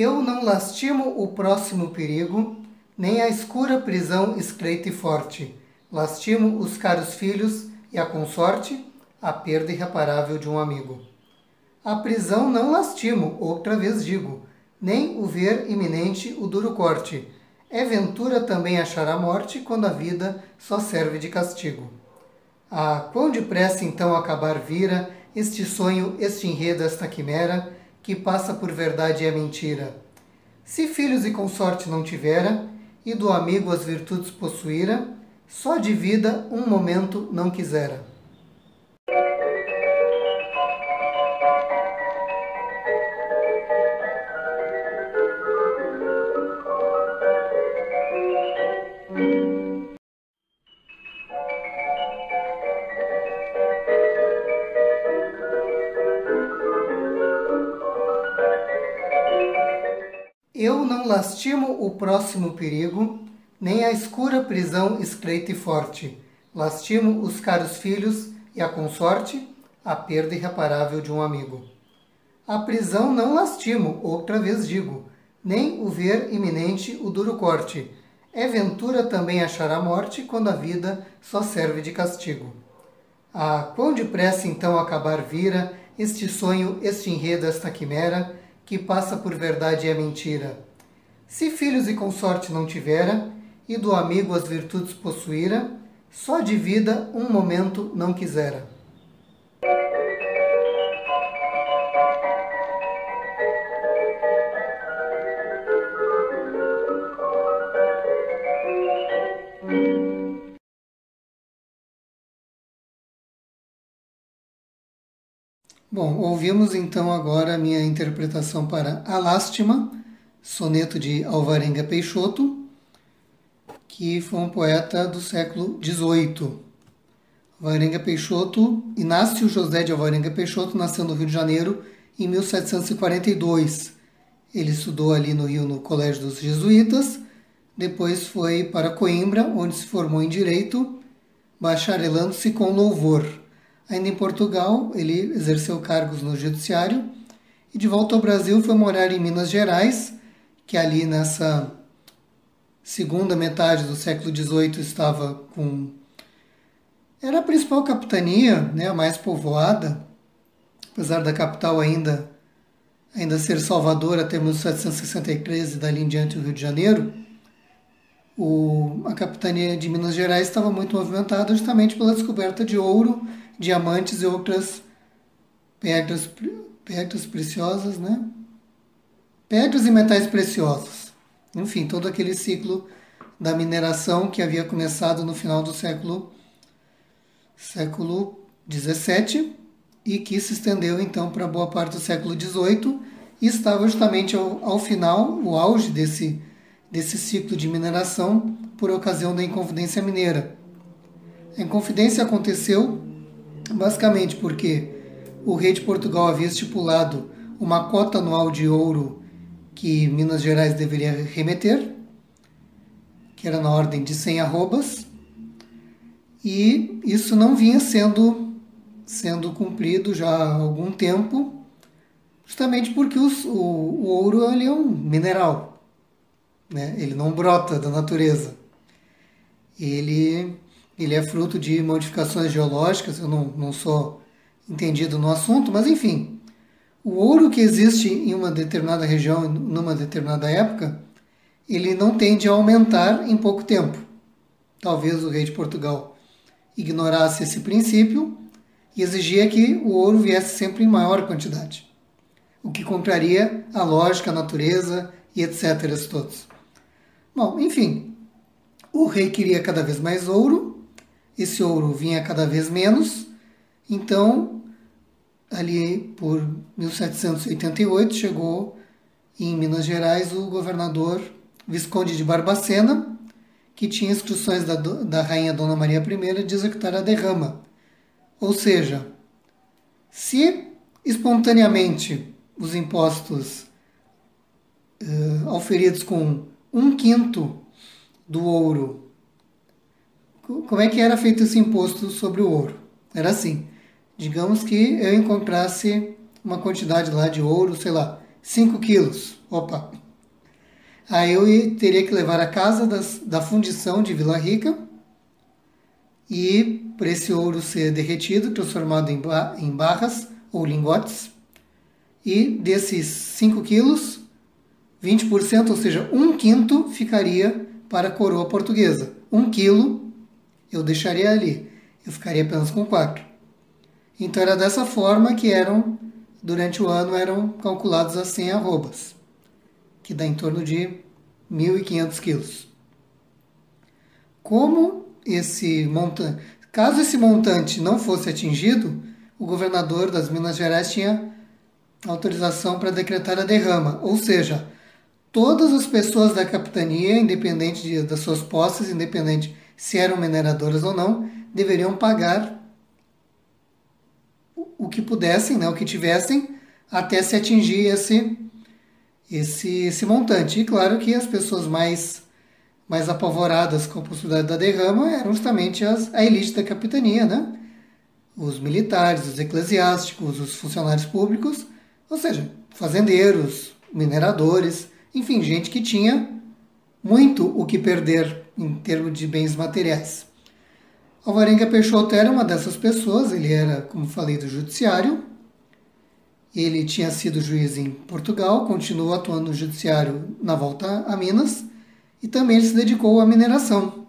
Eu não lastimo o próximo perigo, nem a escura prisão estreita e forte. Lastimo os caros filhos e a consorte, a perda irreparável de um amigo. A prisão não lastimo, outra vez digo, nem o ver iminente o duro corte. É ventura também achar a morte quando a vida só serve de castigo. Ah, quão depressa então acabar vira este sonho, este enredo, esta quimera, que passa por verdade é mentira. Se filhos e consorte não tivera, e do amigo as virtudes possuíra, só de vida um momento não quisera. Lastimo o próximo perigo, nem a escura prisão estreita e forte. Lastimo os caros filhos e a consorte, a perda irreparável de um amigo. A prisão não lastimo, outra vez digo, nem o ver iminente o duro corte. É ventura também achar a morte quando a vida só serve de castigo. Ah, quão depressa então acabar vira este sonho, este enredo, esta quimera, que passa por verdade e é mentira. Se filhos e consorte não tivera, e do amigo as virtudes possuíra, só de vida um momento não quisera. Bom, ouvimos então agora a minha interpretação para A Lástima, soneto de Alvarenga Peixoto, que foi um poeta do século XVIII. Alvarenga Peixoto, Inácio José de Alvarenga Peixoto, nasceu no Rio de Janeiro em 1742. Ele estudou ali no Rio no Colégio dos Jesuítas, depois foi para Coimbra, onde se formou em Direito, bacharelando-se com louvor. Ainda em Portugal, ele exerceu cargos no judiciário e de volta ao Brasil foi morar em Minas Gerais, que ali nessa segunda metade do século XVIII estava com era a principal capitania, né, a mais povoada, apesar da capital ainda ainda ser Salvador até 1763 e dali em diante o Rio de Janeiro. O, a capitania de Minas Gerais estava muito movimentada justamente pela descoberta de ouro diamantes e outras pedras, pedras preciosas, né? Pedras e metais preciosos. Enfim, todo aquele ciclo da mineração que havia começado no final do século século 17 e que se estendeu então para boa parte do século 18 e estava justamente ao, ao final, o auge desse, desse ciclo de mineração por ocasião da Inconfidência Mineira. A Inconfidência aconteceu basicamente porque o rei de Portugal havia estipulado uma cota anual de ouro que Minas Gerais deveria remeter, que era na ordem de 100 arrobas, e isso não vinha sendo sendo cumprido já há algum tempo, justamente porque os, o, o, ouro ele é um mineral, né? ele não brota da natureza. Ele ele é fruto de modificações geológicas, eu não, não sou entendido no assunto, mas enfim, o ouro que existe em uma determinada região, numa determinada época, ele não tende a aumentar em pouco tempo. Talvez o rei de Portugal ignorasse esse princípio e exigia que o ouro viesse sempre em maior quantidade, o que contraria a lógica, a natureza e etc. todos. Bom, enfim, o rei queria cada vez mais ouro esse ouro vinha cada vez menos, então, ali por 1788, chegou em Minas Gerais o governador Visconde de Barbacena, que tinha instruções da, da rainha Dona Maria I de executar a derrama. Ou seja, se espontaneamente os impostos uh, auferidos com um quinto do ouro como é que era feito esse imposto sobre o ouro? Era assim: digamos que eu encontrasse uma quantidade lá de ouro, sei lá, 5 quilos. Opa! Aí eu teria que levar a casa das, da fundição de Vila Rica e para esse ouro ser derretido, transformado em, em barras ou lingotes. E desses 5 quilos, 20%, ou seja, um quinto, ficaria para a coroa portuguesa. Um quilo eu deixaria ali, eu ficaria apenas com 4. Então era dessa forma que eram, durante o ano, eram calculados as 100 arrobas, que dá em torno de 1.500 quilos. Como esse montante, caso esse montante não fosse atingido, o governador das Minas Gerais tinha autorização para decretar a derrama, ou seja, todas as pessoas da capitania, independente de, das suas posses, independente se eram mineradoras ou não, deveriam pagar que pudessem, né, o que tivessem, até se atingir esse, esse, esse montante. E claro que as pessoas mais, mais apavoradas com a possibilidade da derrama eram justamente as, a elite da capitania, né? os militares, os eclesiásticos, os funcionários públicos, ou seja, fazendeiros, mineradores, enfim, gente que tinha muito o que perder em termos de bens materiais. Alvarenga Peixoto era uma dessas pessoas, ele era, como falei, do judiciário. Ele tinha sido juiz em Portugal, continuou atuando no judiciário na volta a Minas e também ele se dedicou à mineração.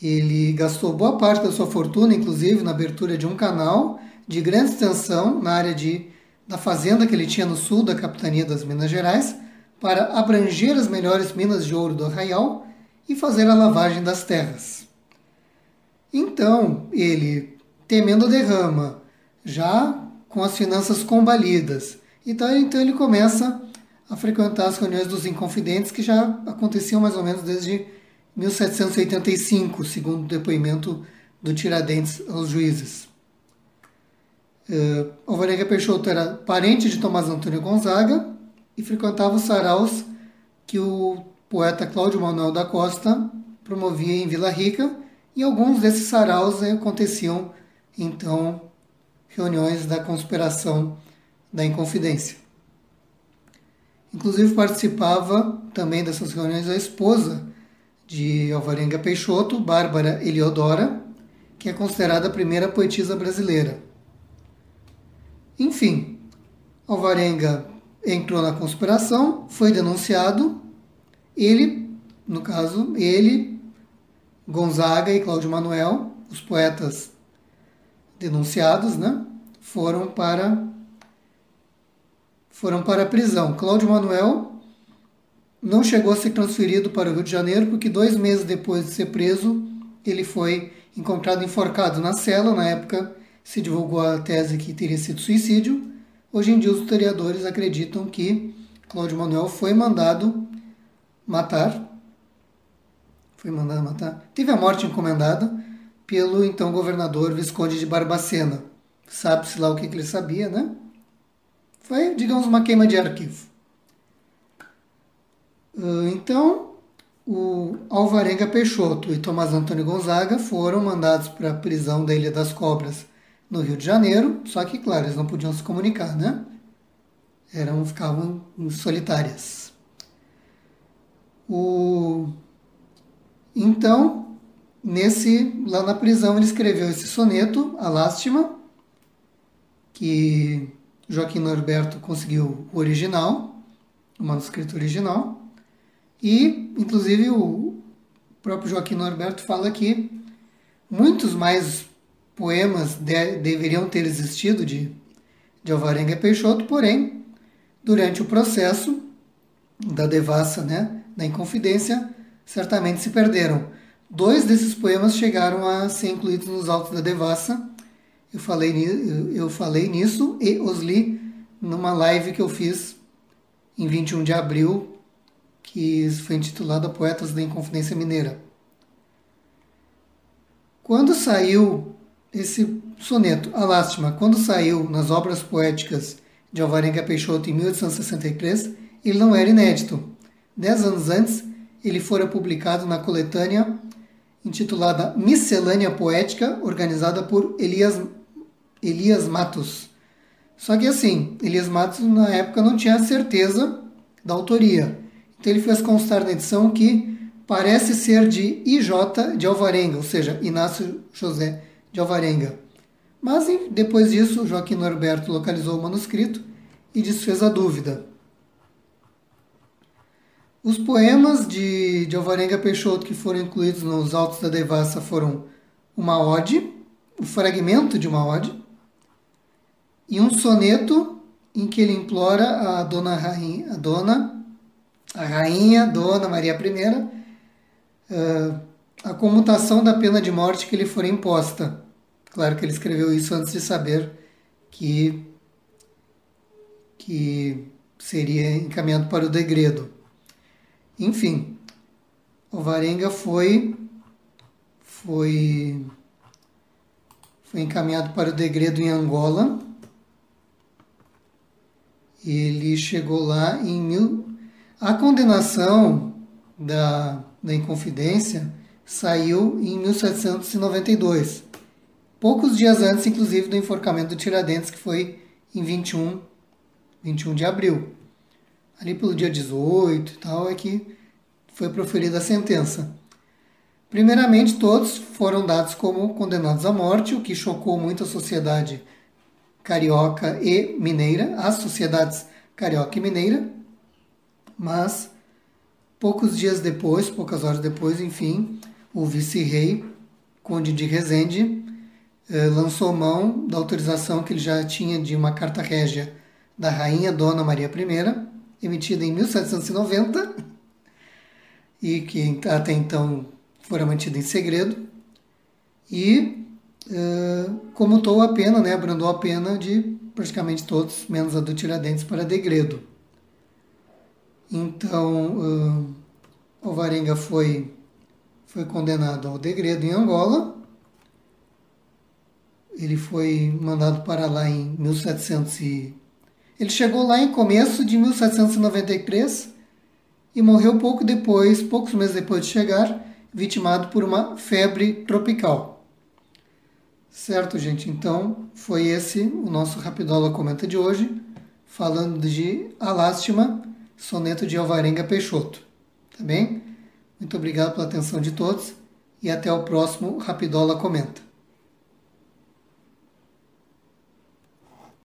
Ele gastou boa parte da sua fortuna, inclusive, na abertura de um canal de grande extensão na área de, da fazenda que ele tinha no sul da capitania das Minas Gerais, para abranger as melhores minas de ouro do Arraial e fazer a lavagem das terras. Então, ele, temendo derrama, já com as finanças combalidas, então, então ele começa a frequentar as reuniões dos Inconfidentes, que já aconteciam mais ou menos desde 1785, segundo o depoimento do Tiradentes aos juízes. Uh, Alvarenga Peixoto era parente de Tomás Antônio Gonzaga e frequentava os saraus que o poeta Cláudio Manuel da Costa promovia em Vila Rica e alguns desses saraus aconteciam, então, reuniões da conspiração da Inconfidência. Inclusive participava também dessas reuniões a esposa de Alvarenga Peixoto, Bárbara Eliodora, que é considerada a primeira poetisa brasileira. Enfim, Alvarenga entrou na conspiração, foi denunciado, ele, no caso, ele Gonzaga e Cláudio Manuel, os poetas denunciados, né, foram para foram para a prisão. Cláudio Manuel não chegou a ser transferido para o Rio de Janeiro porque dois meses depois de ser preso ele foi encontrado enforcado na cela. Na época se divulgou a tese que teria sido suicídio. Hoje em dia os historiadores acreditam que Cláudio Manuel foi mandado matar foi mandado matar. Teve a morte encomendada pelo então governador Visconde de Barbacena. Sabe-se lá o que, que ele sabia, né? Foi, digamos, uma queima de arquivo. Ah, então, o Alvarenga Peixoto e Tomás Antônio Gonzaga foram mandados para a prisão da Ilha das Cobras, no Rio de Janeiro, só que, claro, eles não podiam se comunicar, né? Eram, ficavam solitárias. O então, nesse lá na prisão ele escreveu esse soneto, A Lástima, que Joaquim Norberto conseguiu o original, o manuscrito original, e inclusive o próprio Joaquim Norberto fala que muitos mais poemas de, deveriam ter existido de, de Alvarenga Peixoto, porém, durante o processo da devassa, né, da Inconfidência, certamente se perderam. Dois desses poemas chegaram a ser incluídos nos Autos da Devassa. Eu falei, eu falei nisso e os li numa live que eu fiz em 21 de abril, que foi intitulada Poetas da Inconfidência Mineira. Quando saiu esse soneto, A Lástima, quando saiu nas obras poéticas de Alvarenga Peixoto em 1863, ele não era inédito. Dez anos antes, ele fora publicado na coletânea intitulada Miscelânea Poética, organizada por Elias, Elias Matos, Só que assim, Elias Matos na época não tinha certeza da autoria. Então ele fez constar na edição que parece ser de IJ de Alvarenga, ou seja, Inácio José de Alvarenga. Mas depois disso, Joaquim Norberto localizou o manuscrito e desfez a dúvida. Os poemas de, de Alvarenga Peixoto que foram incluídos nos Autos da Devassa foram uma ode, o fragmento de uma ode, e um soneto em que ele implora a dona rainha, a dona, a rainha, dona Maria I, uh, a comutação da pena de morte que lhe for imposta. Claro que ele escreveu isso antes de saber que que seria encaminhado para o degredo. Enfim, Alvarenga foi foi foi encaminhado para o degredo em Angola ele chegou lá em mil. A condenação da, da Inconfidência saiu em 1792, poucos dias antes, inclusive, do enforcamento do Tiradentes, que foi em 21, 21 de abril. Ali pelo dia 18 e tal é que foi proferida a sentença. Primeiramente, todos foram dados como condenados à morte, o que chocou muito a sociedade carioca e mineira, as sociedades carioca e mineira, mas poucos dias depois, poucas horas depois, enfim, o vice-rei, Conde de Resende, eh, lançou mão da autorização que ele já tinha de uma carta régia da Rainha Dona Maria I, emitida em 1790, e que até então fora mantida em segredo, e uh, comutou a pena, né, abrandou a pena de praticamente todos, menos a do Tiradentes, para degredo. Então, uh, Alvarenga foi, foi condenado ao degredo em Angola. Ele foi mandado para lá em 1700 e... Ele chegou lá em começo de 1793 e morreu pouco depois, poucos meses depois de chegar, vitimado por uma febre tropical. Certo, gente? Então, foi esse o nosso Rapidola Comenta de hoje, falando de A Lástima, soneto de Alvarenga Peixoto. Tá bem? Muito obrigado pela atenção de todos e até o próximo Rapidola Comenta.